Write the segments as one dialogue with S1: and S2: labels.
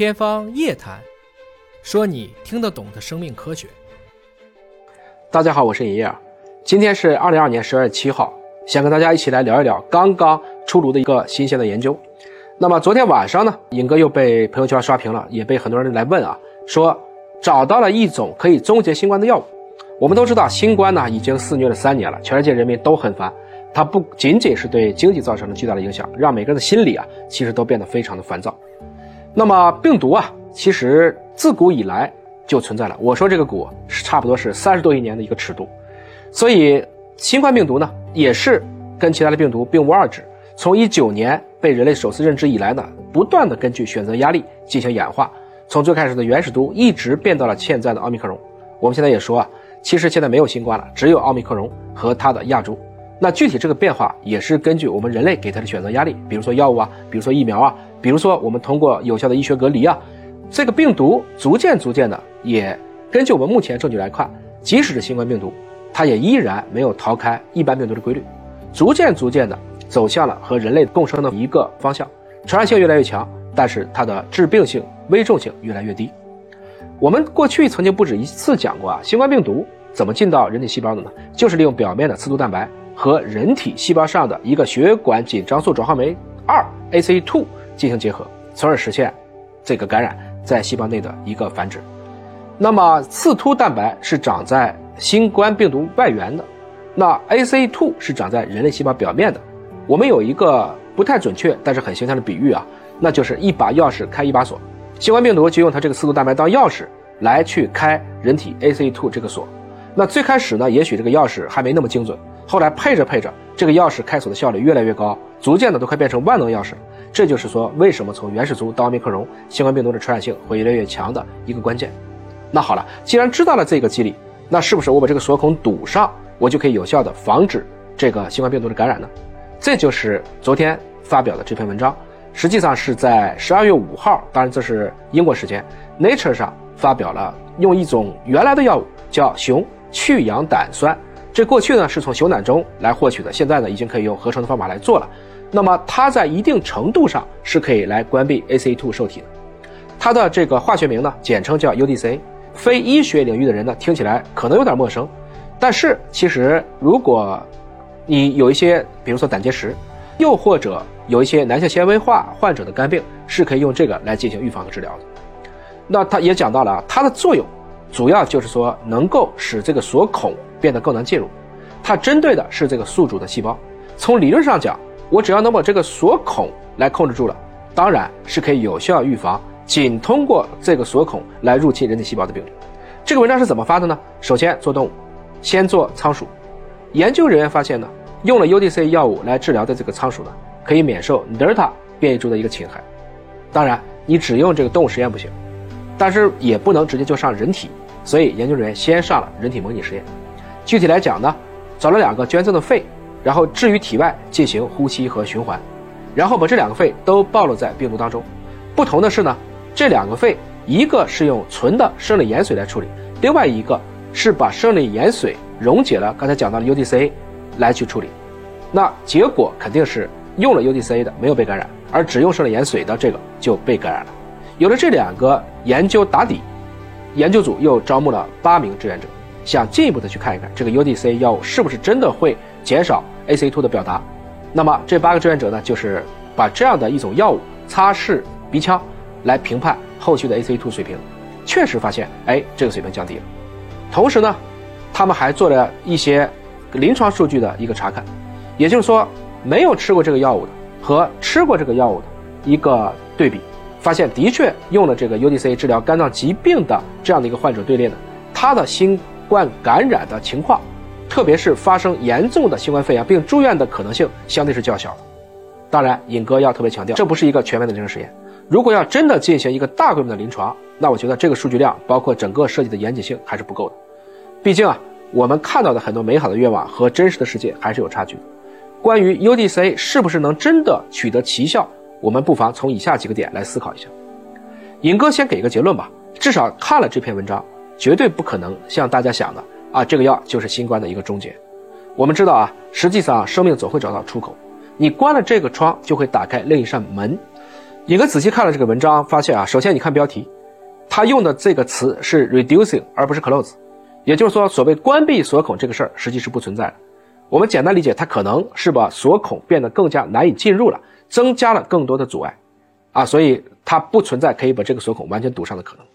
S1: 天方夜谭，说你听得懂的生命科学。
S2: 大家好，我是尹烨，今天是二零二年十二月七号，想跟大家一起来聊一聊刚刚出炉的一个新鲜的研究。那么昨天晚上呢，尹哥又被朋友圈刷屏了，也被很多人来问啊，说找到了一种可以终结新冠的药物。我们都知道，新冠呢已经肆虐了三年了，全世界人民都很烦。它不仅仅是对经济造成了巨大的影响，让每个人的心理啊，其实都变得非常的烦躁。那么病毒啊，其实自古以来就存在了。我说这个“古”是差不多是三十多亿年的一个尺度，所以新冠病毒呢，也是跟其他的病毒并无二致。从一九年被人类首次认知以来呢，不断的根据选择压力进行演化，从最开始的原始毒一直变到了现在的奥密克戎。我们现在也说啊，其实现在没有新冠了，只有奥密克戎和它的亚株。那具体这个变化也是根据我们人类给它的选择压力，比如说药物啊，比如说疫苗啊，比如说我们通过有效的医学隔离啊，这个病毒逐渐逐渐的也根据我们目前证据来看，即使是新冠病毒，它也依然没有逃开一般病毒的规律，逐渐逐渐的走向了和人类共生的一个方向，传染性越来越强，但是它的致病性、危重性越来越低。我们过去曾经不止一次讲过啊，新冠病毒怎么进到人体细胞的呢？就是利用表面的刺突蛋白。和人体细胞上的一个血管紧张素转化酶二 ACE2 进行结合，从而实现这个感染在细胞内的一个繁殖。那么刺突蛋白是长在新冠病毒外缘的，那 ACE2 是长在人类细胞表面的。我们有一个不太准确但是很形象的比喻啊，那就是一把钥匙开一把锁，新冠病毒就用它这个刺突蛋白当钥匙来去开人体 ACE2 这个锁。那最开始呢，也许这个钥匙还没那么精准。后来配着配着，这个钥匙开锁的效率越来越高，逐渐的都快变成万能钥匙。这就是说，为什么从原始株到奥密克戎，新冠病毒的传染性会越来越强的一个关键。那好了，既然知道了这个机理，那是不是我把这个锁孔堵上，我就可以有效的防止这个新冠病毒的感染呢？这就是昨天发表的这篇文章，实际上是在十二月五号，当然这是英国时间，Nature 上发表了，用一种原来的药物叫熊去氧胆酸。这过去呢是从熊胆中来获取的，现在呢已经可以用合成的方法来做了。那么它在一定程度上是可以来关闭 ACE2 受体的。它的这个化学名呢，简称叫 UDC。非医学领域的人呢，听起来可能有点陌生，但是其实如果你有一些，比如说胆结石，又或者有一些男性纤维化患者的肝病，是可以用这个来进行预防和治疗的。那他也讲到了啊，它的作用主要就是说能够使这个锁孔。变得更难进入，它针对的是这个宿主的细胞。从理论上讲，我只要能把这个锁孔来控制住了，当然是可以有效预防仅通过这个锁孔来入侵人体细胞的病例。这个文章是怎么发的呢？首先做动物，先做仓鼠。研究人员发现呢，用了 UDC 药物来治疗的这个仓鼠呢，可以免受德尔塔变异株的一个侵害。当然，你只用这个动物实验不行，但是也不能直接就上人体，所以研究人员先上了人体模拟实验。具体来讲呢，找了两个捐赠的肺，然后置于体外进行呼吸和循环，然后把这两个肺都暴露在病毒当中。不同的是呢，这两个肺一个是用纯的生理盐水来处理，另外一个是把生理盐水溶解了刚才讲到的 UDCA 来去处理。那结果肯定是用了 UDCA 的没有被感染，而只用生理盐水的这个就被感染了。有了这两个研究打底，研究组又招募了八名志愿者。想进一步的去看一看这个 UDC 药物是不是真的会减少 ACE2 的表达，那么这八个志愿者呢，就是把这样的一种药物擦拭鼻腔，来评判后续的 ACE2 水平，确实发现，哎，这个水平降低了。同时呢，他们还做了一些临床数据的一个查看，也就是说，没有吃过这个药物的和吃过这个药物的一个对比，发现的确用了这个 UDC 治疗肝脏疾病的这样的一个患者队列呢，他的心冠感染的情况，特别是发生严重的新冠肺炎并住院的可能性，相对是较小的。当然，尹哥要特别强调，这不是一个全面的临床实验。如果要真的进行一个大规模的临床，那我觉得这个数据量，包括整个设计的严谨性还是不够的。毕竟啊，我们看到的很多美好的愿望和真实的世界还是有差距的。关于 UDC 是不是能真的取得奇效，我们不妨从以下几个点来思考一下。尹哥先给一个结论吧，至少看了这篇文章。绝对不可能像大家想的啊，这个药就是新冠的一个终结。我们知道啊，实际上生命总会找到出口，你关了这个窗，就会打开另一扇门。尹哥仔细看了这个文章，发现啊，首先你看标题，他用的这个词是 reducing 而不是 close，也就是说，所谓关闭锁孔这个事儿实际是不存在的。我们简单理解，它可能是把锁孔变得更加难以进入了，增加了更多的阻碍，啊，所以它不存在可以把这个锁孔完全堵上的可能。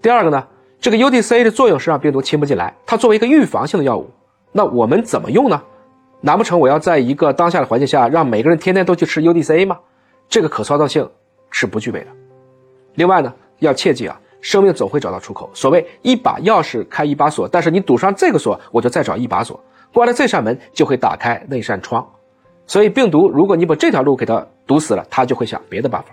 S2: 第二个呢，这个 UDCA 的作用是让病毒侵不进来，它作为一个预防性的药物，那我们怎么用呢？难不成我要在一个当下的环境下让每个人天天都去吃 UDC 吗？这个可操作性是不具备的。另外呢，要切记啊，生命总会找到出口。所谓一把钥匙开一把锁，但是你堵上这个锁，我就再找一把锁。关了这扇门，就会打开那扇窗，所以病毒，如果你把这条路给它堵死了，它就会想别的办法。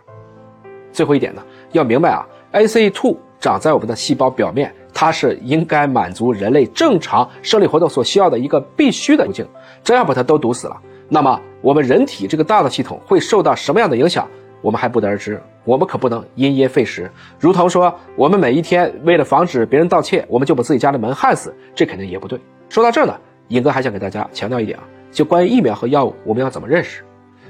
S2: 最后一点呢，要明白啊，ACE2 长在我们的细胞表面，它是应该满足人类正常生理活动所需要的一个必须的途径。真要把它都堵死了，那么我们人体这个大的系统会受到什么样的影响，我们还不得而知。我们可不能因噎废食，如同说我们每一天为了防止别人盗窃，我们就把自己家的门焊死，这肯定也不对。说到这儿呢。尹哥还想给大家强调一点啊，就关于疫苗和药物，我们要怎么认识？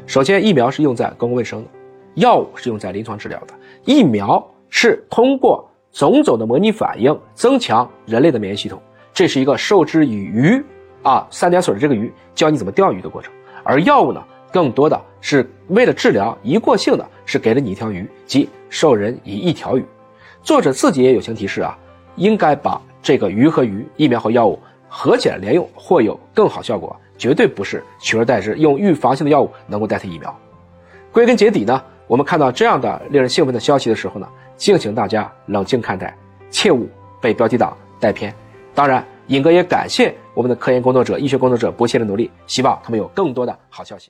S2: 首先，疫苗是用在公共卫生的，药物是用在临床治疗的。疫苗是通过种种的模拟反应增强人类的免疫系统，这是一个受之以鱼啊三点水的这个鱼教你怎么钓鱼的过程。而药物呢，更多的是为了治疗一过性的，是给了你一条鱼，即授人以一条鱼。作者自己也友情提示啊，应该把这个鱼和鱼、疫苗和药物。合起来连用或有更好效果，绝对不是取而代之用预防性的药物能够代替疫苗。归根结底呢，我们看到这样的令人兴奋的消息的时候呢，敬请大家冷静看待，切勿被标题党带偏。当然，尹哥也感谢我们的科研工作者、医学工作者不懈的努力，希望他们有更多的好消息。